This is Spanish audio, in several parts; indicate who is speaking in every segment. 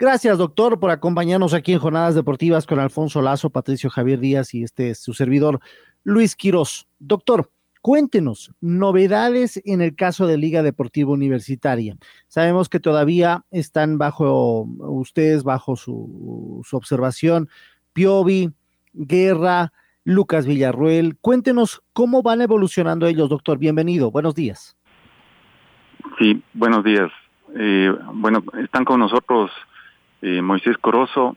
Speaker 1: Gracias, doctor, por acompañarnos aquí en Jornadas Deportivas con Alfonso Lazo, Patricio Javier Díaz y este su servidor, Luis Quirós. Doctor, cuéntenos novedades en el caso de Liga Deportiva Universitaria. Sabemos que todavía están bajo ustedes, bajo su, su observación, Piovi, Guerra, Lucas Villarruel. Cuéntenos cómo van evolucionando ellos, doctor. Bienvenido, buenos días.
Speaker 2: Sí, buenos días. Eh, bueno, están con nosotros eh, Moisés Corozo,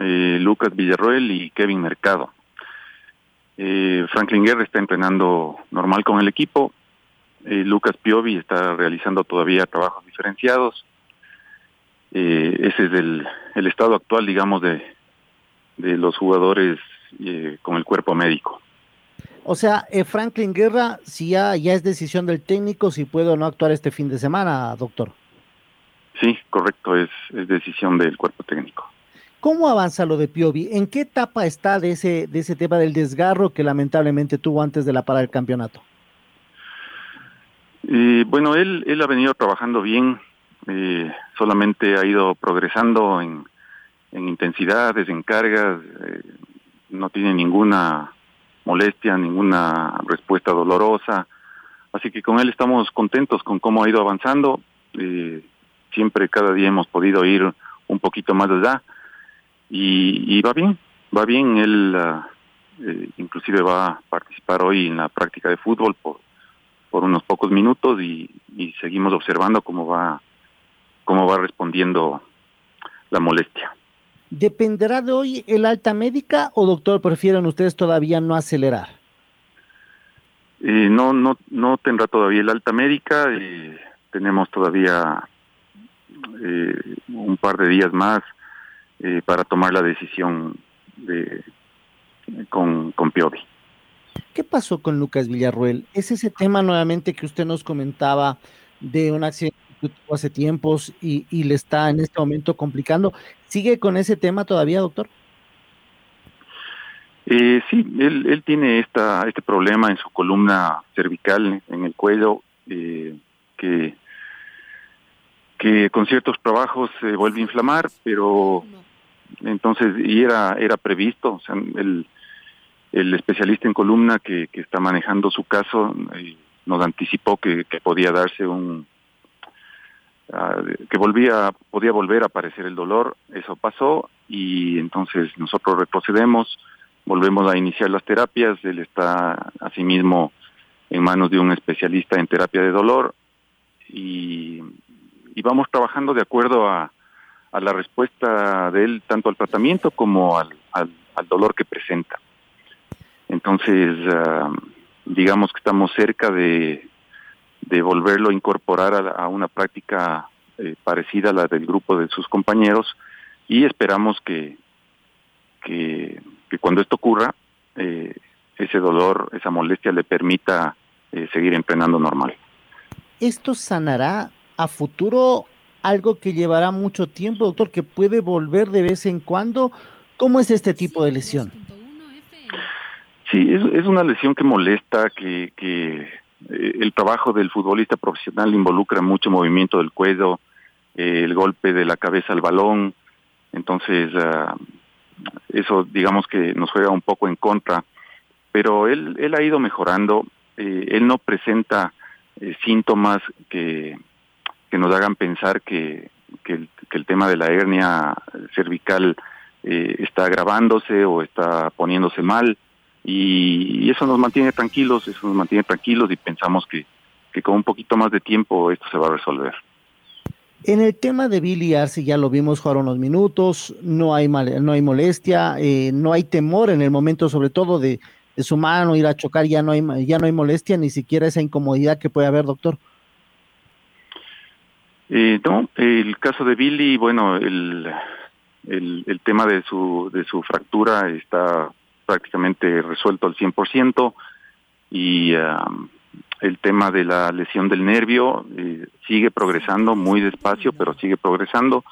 Speaker 2: eh, Lucas Villarroel y Kevin Mercado. Eh, Franklin Guerra está entrenando normal con el equipo. Lucas Piovi está realizando todavía trabajos diferenciados. ese es el, estado actual, digamos, de, los jugadores con el cuerpo médico.
Speaker 1: O sea, Franklin Guerra, si ya, ya es decisión del técnico, si puede o no actuar este fin de semana, doctor.
Speaker 2: Sí, correcto, es, decisión del cuerpo técnico.
Speaker 1: ¿Cómo avanza lo de Piovi? ¿En qué etapa está de ese, de ese tema del desgarro que lamentablemente tuvo antes de la parada del campeonato?
Speaker 2: bueno, él, él ha venido trabajando bien, eh, solamente ha ido progresando en, en intensidades, en cargas, eh, no tiene ninguna molestia, ninguna respuesta dolorosa, así que con él estamos contentos con cómo ha ido avanzando. Eh, siempre cada día hemos podido ir un poquito más allá y, y va bien, va bien, él ah, eh, inclusive va a participar hoy en la práctica de fútbol por, por unos pocos minutos y, y seguimos observando cómo va, cómo va respondiendo la molestia.
Speaker 1: ¿Dependerá de hoy el alta médica o doctor prefieren ustedes todavía no acelerar?
Speaker 2: Eh, no, no, no tendrá todavía el alta médica. Eh, tenemos todavía eh, un par de días más eh, para tomar la decisión de, con, con Piovi.
Speaker 1: ¿Qué pasó con Lucas Villarruel? ¿Es ese tema nuevamente que usted nos comentaba de un accidente que tuvo hace tiempos y, y le está en este momento complicando? ¿Sigue con ese tema todavía, doctor?
Speaker 2: Eh, sí, él, él tiene esta, este problema en su columna cervical, en el cuello, eh, que que con ciertos trabajos se vuelve a inflamar, pero entonces, y era, era previsto, o sea, el, el especialista en columna que, que está manejando su caso eh, nos anticipó que, que, podía darse un, uh, que volvía, podía volver a aparecer el dolor, eso pasó y entonces nosotros retrocedemos, volvemos a iniciar las terapias, él está asimismo en manos de un especialista en terapia de dolor y y vamos trabajando de acuerdo a, a la respuesta de él tanto al tratamiento como al, al, dolor que presenta. Entonces, uh, digamos que estamos cerca de, de volverlo a incorporar a, a una práctica eh, parecida a la del grupo de sus compañeros y esperamos que, que, que cuando esto ocurra, eh, ese dolor, esa molestia le permita eh, seguir entrenando normal.
Speaker 1: ¿Esto sanará a futuro algo que llevará mucho tiempo, doctor, que puede volver de vez en cuando. ¿Cómo es este tipo de lesión?
Speaker 2: Sí, es, una lesión que molesta, que, que eh, el trabajo del futbolista profesional involucra mucho movimiento del cuello, eh, el golpe de la cabeza al balón, entonces uh, eso digamos que nos juega un poco en contra, pero él, él ha ido mejorando, eh, él no presenta síntomas que que nos hagan pensar que, que, el, tema de la hernia cervical eh, está agravándose o está poniéndose mal. y, eso nos mantiene tranquilos, eso nos mantiene tranquilos y pensamos que, que con un poquito más de tiempo esto se va a resolver.
Speaker 1: En el tema de Billy Arce ya lo vimos jugar unos minutos, no hay no hay molestia, eh, no hay temor en el momento sobre todo de, de, su mano ir a chocar, ya no hay ya no hay molestia, ni siquiera esa incomodidad que puede haber, doctor.
Speaker 2: Eh, no, el caso de Billy, bueno, el, el, tema de su, de su fractura está prácticamente resuelto al 100% y um, el tema de la lesión del nervio eh, sigue progresando muy despacio, pero sigue progresando.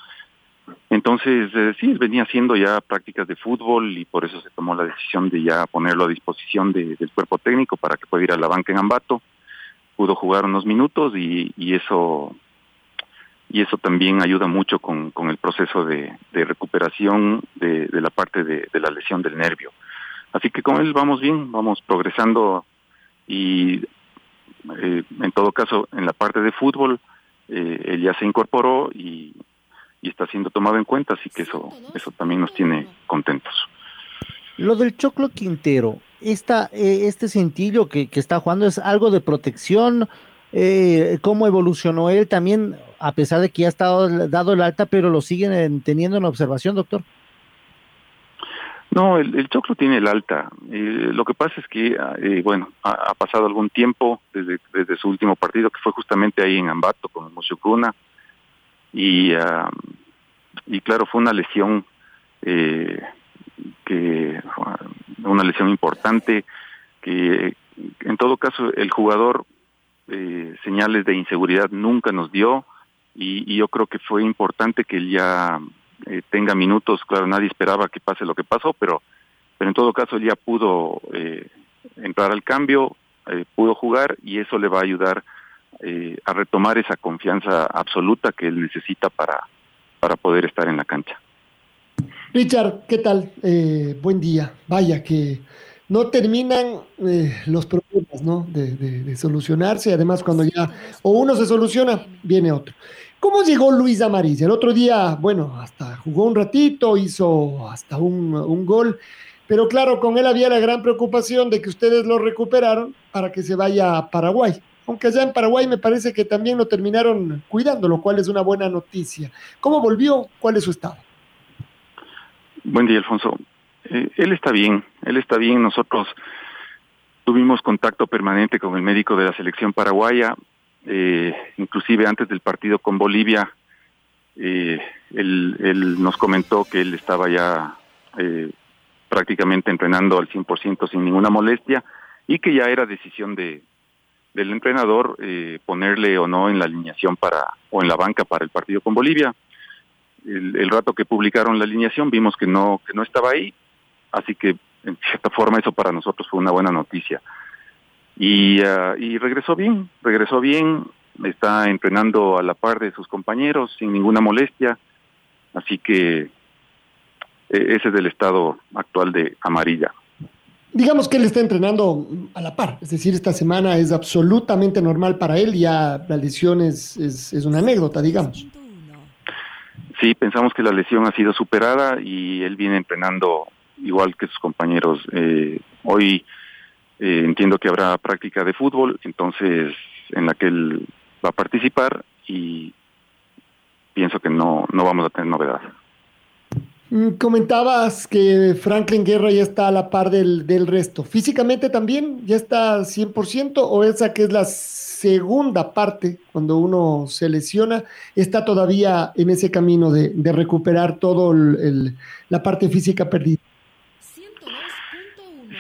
Speaker 2: Entonces, eh, sí, venía haciendo ya prácticas de fútbol y por eso se tomó la decisión de ya ponerlo a disposición de, del cuerpo técnico para que pueda ir a la banca en Ambato. Pudo jugar unos minutos y eso y eso también ayuda mucho con, con el proceso de, de recuperación de, de, la parte de, de, la lesión del nervio. Así que con él vamos bien, vamos progresando y eh, en todo caso en la parte de fútbol eh, él ya se incorporó y, y, está siendo tomado en cuenta, así que eso, eso también nos tiene contentos.
Speaker 1: Lo del Choclo Quintero, esta, eh, este cintillo que, que está jugando es algo de protección, eh, cómo evolucionó él también, a pesar de que ya ha estado dado el alta, pero lo siguen teniendo en observación, doctor.
Speaker 2: No, el, choclo tiene el alta. Eh, lo que pasa es que, eh, bueno, ha, pasado algún tiempo desde, su último partido, que fue justamente ahí en Ambato con Musucuna, y, uh, y claro, fue una lesión eh, que una lesión importante que en todo caso el jugador eh, señales de inseguridad nunca nos dio y, yo creo que fue importante que él ya eh, tenga minutos. Claro, nadie esperaba que pase lo que pasó, pero, pero en todo caso él ya pudo eh, entrar al cambio, pudo jugar y eso le va a ayudar a retomar esa confianza absoluta que él necesita para, para poder estar en la cancha.
Speaker 3: Richard, ¿qué tal? Buen día. Vaya que no terminan los problemas ¿no? De, de, de, solucionarse. Además, cuando ya o uno se soluciona, viene otro. ¿Cómo llegó Luis Amariz? El otro día, bueno, hasta jugó un ratito, hizo hasta un, un, gol, pero claro, con él había la gran preocupación de que ustedes lo recuperaron para que se vaya a Paraguay. Aunque allá en Paraguay me parece que también lo terminaron cuidando, lo cual es una buena noticia. ¿Cómo volvió? ¿Cuál es su estado?
Speaker 2: Buen día, Alfonso. Eh, él está bien, él está bien. Nosotros tuvimos contacto permanente con el médico de la selección paraguaya, eh, inclusive antes del partido con Bolivia, eh, él, nos comentó que él estaba ya eh, prácticamente entrenando al 100% sin ninguna molestia y que ya era decisión de del entrenador eh, ponerle o no en la alineación para o en la banca para el partido con Bolivia. El, el rato que publicaron la alineación vimos que no que no estaba ahí Así que, en cierta forma, eso para nosotros fue una buena noticia. Y, uh, y regresó bien, regresó bien, está entrenando a la par de sus compañeros sin ninguna molestia. Así que ese es el estado actual de Amarilla.
Speaker 3: Digamos que él está entrenando a la par, es decir, esta semana es absolutamente normal para él, ya la lesión es, es, es una anécdota, digamos.
Speaker 2: Sí, pensamos que la lesión ha sido superada y él viene entrenando igual que sus compañeros. Eh, hoy eh, entiendo que habrá práctica de fútbol, entonces en la que él va a participar y pienso que no, no vamos a tener novedad.
Speaker 3: Mm, comentabas que Franklin Guerra ya está a la par del, del resto. ¿Físicamente también ya está 100% o esa que es la segunda parte, cuando uno se lesiona, está todavía en ese camino de, recuperar todo el, la parte física perdida?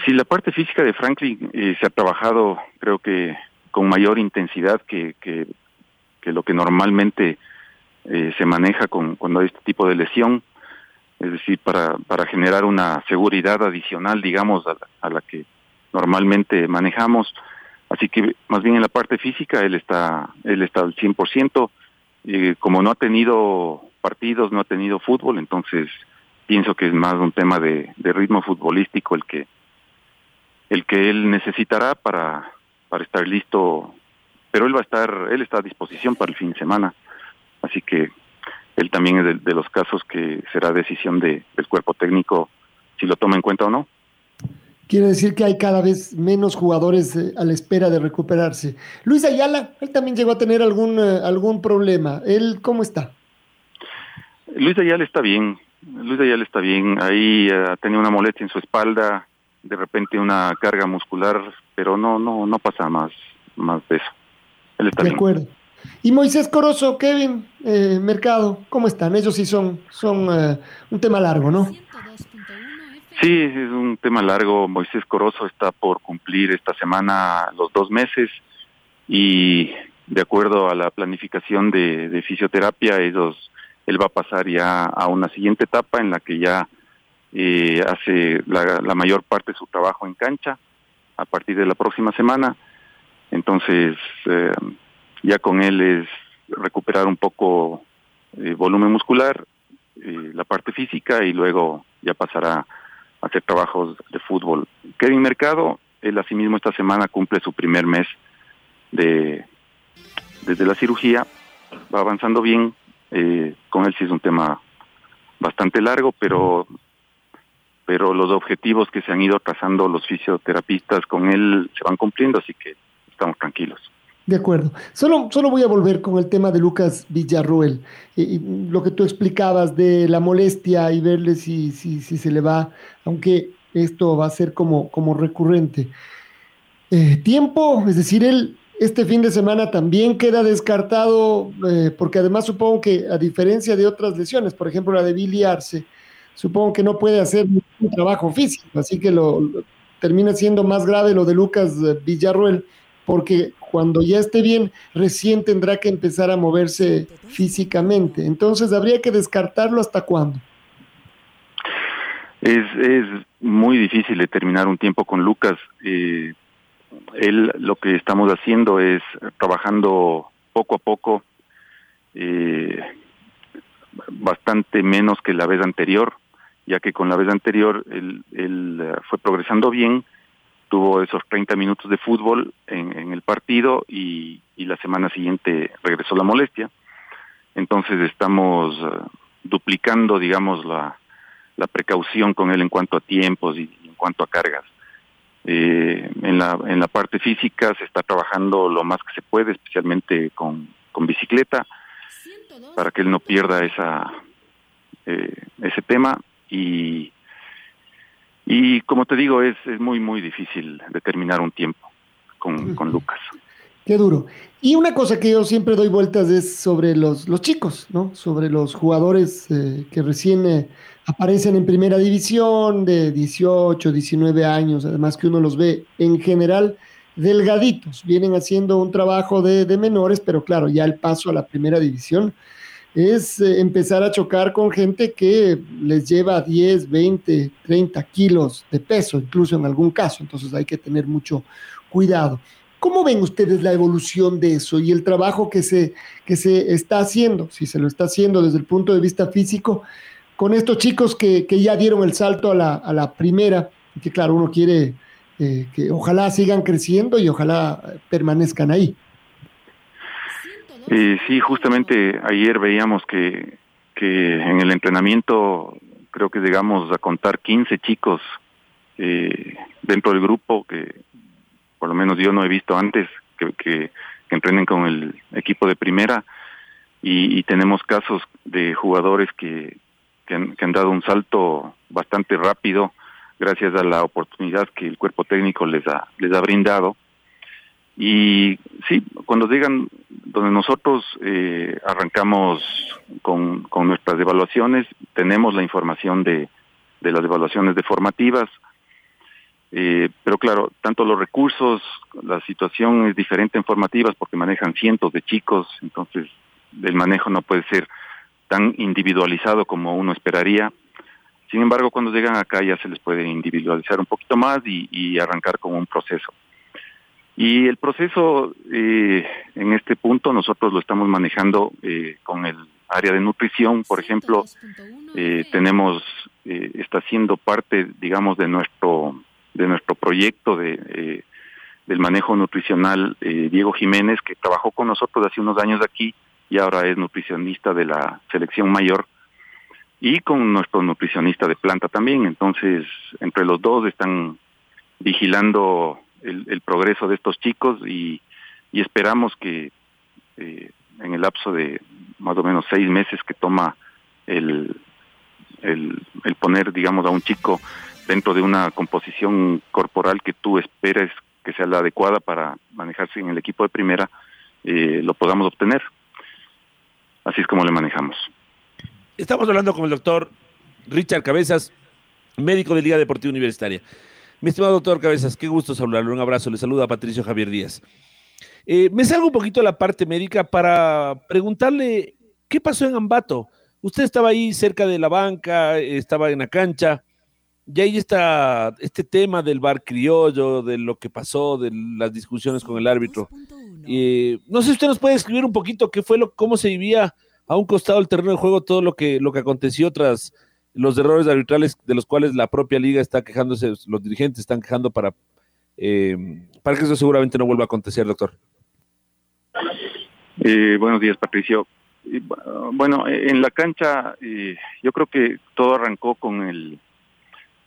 Speaker 2: Sí, la parte física de Franklin eh, se ha trabajado, creo que con mayor intensidad que, que, lo que normalmente eh, se maneja con, cuando hay este tipo de lesión, es decir, para, para generar una seguridad adicional, digamos, a la, a la que normalmente manejamos. Así que más bien en la parte física él está, él está al 100%. Eh, como no ha tenido partidos, no ha tenido fútbol, entonces pienso que es más un tema de, de ritmo futbolístico el que el que él necesitará para, para estar listo, pero él va a estar, él está a disposición para el fin de semana, así que él también es de, de los casos que será decisión de, del cuerpo técnico si lo toma en cuenta o no.
Speaker 3: Quiere decir que hay cada vez menos jugadores eh, a la espera de recuperarse. Luis Ayala, él también llegó a tener algún, eh, algún problema. ¿Él cómo está?
Speaker 2: Luis Ayala está bien. Luis Ayala está bien. Ahí eh, ha tenido una molestia en su espalda, de repente una carga muscular, pero no, no, no pasa más, más de eso. Él está
Speaker 3: de
Speaker 2: bien.
Speaker 3: acuerdo. Y Moisés Corozo, Kevin, eh, Mercado, ¿cómo están? Ellos sí son, son eh, un tema largo, ¿no?
Speaker 2: Sí, es un tema largo. Moisés Corozo está por cumplir esta semana los dos meses y de acuerdo a la planificación de, de fisioterapia, ellos, él va a pasar ya a una siguiente etapa en la que ya eh, hace la, mayor parte de su trabajo en cancha a partir de la próxima semana. Entonces, eh, ya con él es recuperar un poco eh, volumen muscular, la parte física y luego ya pasará a hacer trabajos de fútbol. Kevin Mercado, él asimismo esta semana cumple su primer mes de desde la cirugía, va avanzando bien, eh, con él sí es un tema bastante largo, pero pero los objetivos que se han ido trazando los fisioterapistas con él se van cumpliendo, así que estamos tranquilos.
Speaker 3: De acuerdo. Solo, solo voy a volver con el tema de Lucas Villarruel. Y lo que tú explicabas de la molestia y verle si, si, si se le va, aunque esto va a ser como, como recurrente. Eh, tiempo, es decir, él este fin de semana también queda descartado, eh, porque además supongo que a diferencia de otras lesiones, por ejemplo la de Billy supongo que no puede hacer un trabajo físico, así que lo, termina siendo más grave lo de Lucas eh, Villarruel porque cuando ya esté bien, recién tendrá que empezar a moverse físicamente. Entonces, habría que descartarlo hasta cuándo.
Speaker 2: Es, es muy difícil determinar un tiempo con Lucas. Eh, él lo que estamos haciendo es trabajando poco a poco, eh, bastante menos que la vez anterior, ya que con la vez anterior él, él uh, fue progresando bien, tuvo esos 30 minutos de fútbol en, en el partido y, y, la semana siguiente regresó la molestia. Entonces estamos uh, duplicando, digamos, la, la precaución con él en cuanto a tiempos y en cuanto a cargas. Eh, en, la, en la parte física se está trabajando lo más que se puede, especialmente con, con bicicleta, para que él no pierda esa eh, ese tema y y como te digo es, es muy muy difícil determinar un tiempo con, con Lucas.
Speaker 3: Qué duro. Y una cosa que yo siempre doy vueltas es sobre los, los chicos, ¿no? Sobre los jugadores eh, que recién eh, aparecen en primera división de 18, 19 años, además que uno los ve en general delgaditos, vienen haciendo un trabajo de, de menores, pero claro, ya el paso a la primera división es eh, empezar a chocar con gente que les lleva 10, 20, 30 kilos de peso, incluso en algún caso, entonces hay que tener mucho cuidado. ¿Cómo ven ustedes la evolución de eso y el trabajo que se, que se está haciendo, si se lo está haciendo desde el punto de vista físico, con estos chicos que, que ya dieron el salto a la, a la primera, que claro, uno quiere eh, que ojalá sigan creciendo y ojalá permanezcan ahí?
Speaker 2: Eh, sí, justamente ayer veíamos que, que en el entrenamiento creo que llegamos a contar 15 chicos eh, dentro del grupo que por lo menos yo no he visto antes que, que, entrenen con el equipo de primera y, y tenemos casos de jugadores que, que han, que han dado un salto bastante rápido gracias a la oportunidad que el cuerpo técnico les ha, les ha brindado. Y sí, cuando llegan donde nosotros eh, arrancamos con, con nuestras evaluaciones, tenemos la información de, de las evaluaciones de formativas, eh, pero claro, tanto los recursos, la situación es diferente en formativas porque manejan cientos de chicos, entonces el manejo no puede ser tan individualizado como uno esperaría. Sin embargo, cuando llegan acá ya se les puede individualizar un poquito más y, y arrancar con un proceso. Y el proceso eh, en este punto nosotros lo estamos manejando eh, con el área de nutrición, por ejemplo, eh, tenemos eh, está siendo parte, digamos, de nuestro de nuestro proyecto de eh, del manejo nutricional eh, Diego Jiménez que trabajó con nosotros hace unos años aquí y ahora es nutricionista de la selección mayor y con nuestro nutricionista de planta también. Entonces, entre los dos están vigilando el, el, progreso de estos chicos y, y esperamos que eh, en el lapso de más o menos seis meses que toma el, el, el, poner, digamos, a un chico dentro de una composición corporal que tú esperes que sea la adecuada para manejarse en el equipo de primera, eh, lo podamos obtener. Así es como le manejamos.
Speaker 4: Estamos hablando con el doctor Richard Cabezas, médico de Liga Deportiva Universitaria. Mi estimado doctor Cabezas, qué gusto saludarlo. Un abrazo. Le saluda a Patricio Javier Díaz. Eh, me salgo un poquito de la parte médica para preguntarle qué pasó en Ambato. Usted estaba ahí cerca de la banca, estaba en la cancha, y ahí está este tema del bar criollo, de lo que pasó, de las discusiones con el árbitro. Eh, no sé si usted nos puede escribir un poquito qué fue lo, cómo se vivía a un costado del terreno de juego todo lo que, lo que aconteció tras los errores arbitrales de los cuales la propia liga está quejándose, los dirigentes están quejando para, eh, para que eso seguramente no vuelva a acontecer, doctor.
Speaker 2: Eh, buenos días, Patricio. Bueno, en la cancha eh, yo creo que todo arrancó con el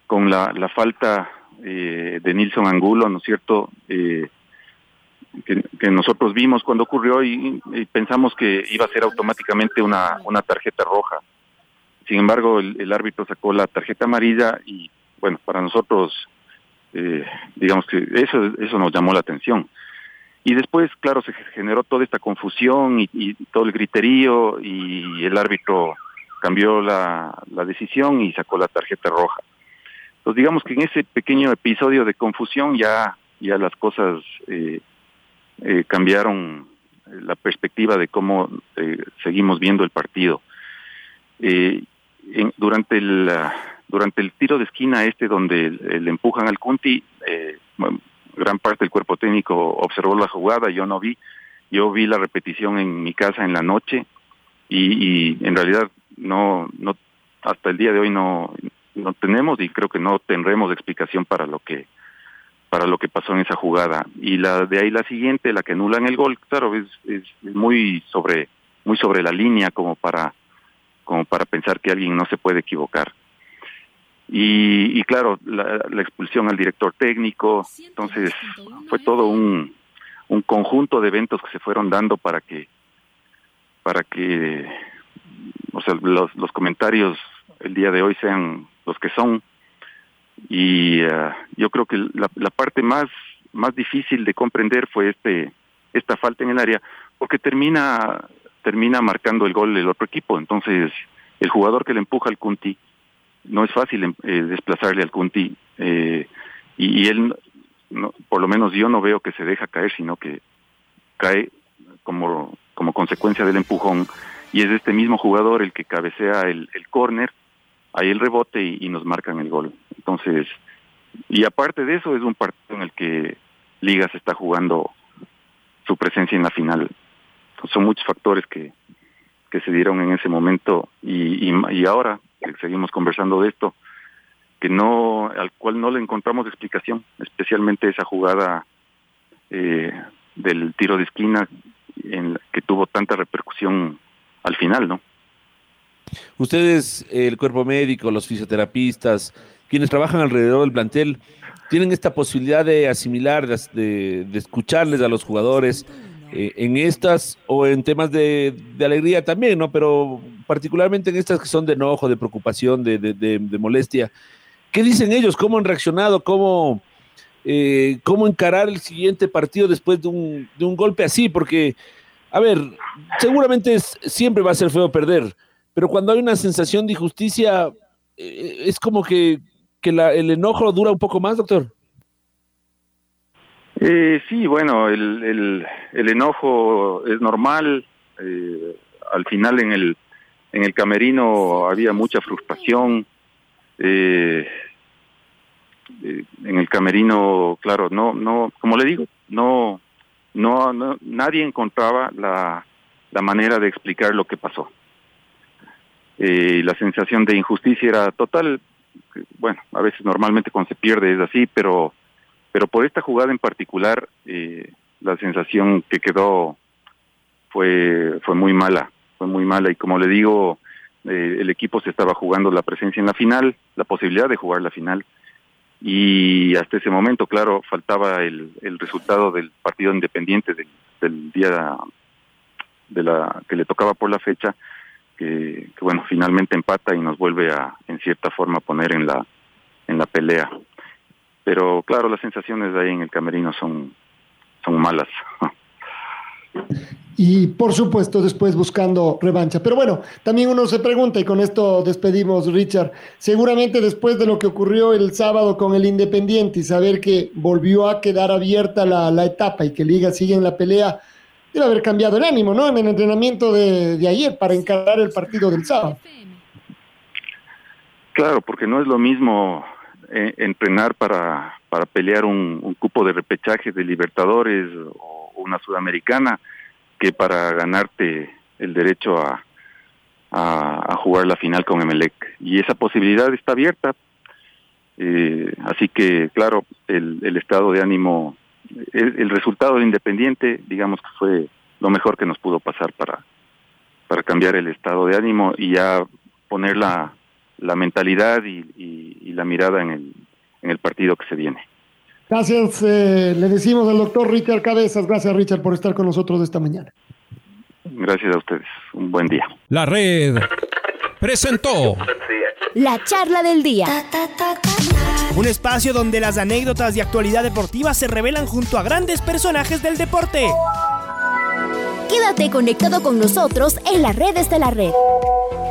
Speaker 2: con la, la falta eh, de Nilson Angulo, ¿no es cierto? Eh, que, que, nosotros vimos cuando ocurrió y, y, pensamos que iba a ser automáticamente una, una tarjeta roja. Sin embargo, el, árbitro sacó la tarjeta amarilla y, bueno, para nosotros, eh, digamos que eso, eso nos llamó la atención. Y después, claro, se generó toda esta confusión y, y todo el griterío y el árbitro cambió la, decisión y sacó la tarjeta roja. Entonces, digamos que en ese pequeño episodio de confusión ya, ya las cosas eh, eh, cambiaron la perspectiva de cómo eh, seguimos viendo el partido. Eh, en, durante el durante el tiro de esquina este donde le empujan al Cunti, eh, gran parte del cuerpo técnico observó la jugada, yo no vi, yo vi la repetición en mi casa en la noche y, y en realidad no no hasta el día de hoy no no tenemos y creo que no tendremos explicación para lo que para lo que pasó en esa jugada. Y la de ahí la siguiente la que anulan el gol claro es, es muy sobre muy sobre la línea como para como para pensar que alguien no se puede equivocar. Y, y claro la, la expulsión al director técnico entonces fue todo un un conjunto de eventos que se fueron dando para que para que o sea los los comentarios el día de hoy sean los que son. Y uh, yo creo que la, la parte más más difícil de comprender fue este esta falta en el área porque termina termina marcando el gol del otro equipo entonces el jugador que le empuja al Cunti no es fácil eh, desplazarle al Cunti eh, y, y, él no, por lo menos yo no veo que se deja caer sino que cae como como consecuencia del empujón y es este mismo jugador el que cabecea el, el córner ahí el rebote y, y, nos marcan el gol. Entonces, y aparte de eso, es un partido en el que Liga se está jugando su presencia en la final. Entonces, son muchos factores que, que se dieron en ese momento y, y, ahora que seguimos conversando de esto, que no, al cual no le encontramos explicación, especialmente esa jugada eh, del tiro de esquina en que tuvo tanta repercusión al final, ¿no?
Speaker 4: Ustedes, el cuerpo médico, los fisioterapistas, quienes trabajan alrededor del plantel, tienen esta posibilidad de asimilar, de, de escucharles a los jugadores eh, en estas o en temas de, alegría también, ¿no? Pero particularmente en estas que son de enojo, de preocupación, de, molestia. ¿Qué dicen ellos? ¿Cómo han reaccionado? ¿Cómo, eh, cómo encarar el siguiente partido después de un, golpe así? Porque, a ver, seguramente es, siempre va a ser feo perder pero cuando hay una sensación de injusticia, eh, es como que, el enojo dura un poco más, doctor.
Speaker 2: Eh, sí, bueno, el, el, enojo es normal. Eh, al final en el, en el camerino había mucha frustración. Eh, eh, en el camerino, claro, no, no, como le digo, no, no, no nadie encontraba la, la manera de explicar lo que pasó eh, la sensación de injusticia era total. Bueno, a veces normalmente cuando se pierde es así, pero pero por esta jugada en particular eh, la sensación que quedó fue fue muy mala, fue muy mala y como le digo eh, el equipo se estaba jugando la presencia en la final, la posibilidad de jugar la final y hasta ese momento, claro, faltaba el, el resultado del partido independiente del, día de la que le tocaba por la fecha, que, que, bueno, finalmente empata y nos vuelve a, en cierta forma, poner en la, en la pelea. Pero claro, las sensaciones de ahí en el camerino son, son malas.
Speaker 3: y por supuesto después buscando revancha. Pero bueno, también uno se pregunta, y con esto despedimos, Richard, seguramente después de lo que ocurrió el sábado con el Independiente y saber que volvió a quedar abierta la, la etapa y que Liga sigue en la pelea, debe haber cambiado el ánimo, ¿no? En el entrenamiento de, de ayer para encarar el partido del sábado.
Speaker 2: Claro, porque no es lo mismo eh, entrenar para, para pelear un, cupo de repechaje de Libertadores o una Sudamericana que para ganarte el derecho a, jugar la final con Emelec. Y esa posibilidad está abierta. Eh, así que, claro, el, el estado de ánimo, el, el, resultado de Independiente, digamos que fue lo mejor que nos pudo pasar para, para cambiar el estado de ánimo y ya poner la, la mentalidad y, y, y la mirada en el, en el partido que se viene.
Speaker 3: Gracias, eh, le decimos al doctor Richard Cabezas. Gracias, Richard, por estar con nosotros esta mañana.
Speaker 2: Gracias a ustedes. Un buen día.
Speaker 5: La red presentó
Speaker 6: la charla del día.
Speaker 7: Un espacio donde las anécdotas de actualidad deportiva se revelan junto a grandes personajes del deporte.
Speaker 6: Quédate conectado con nosotros en las redes de la red.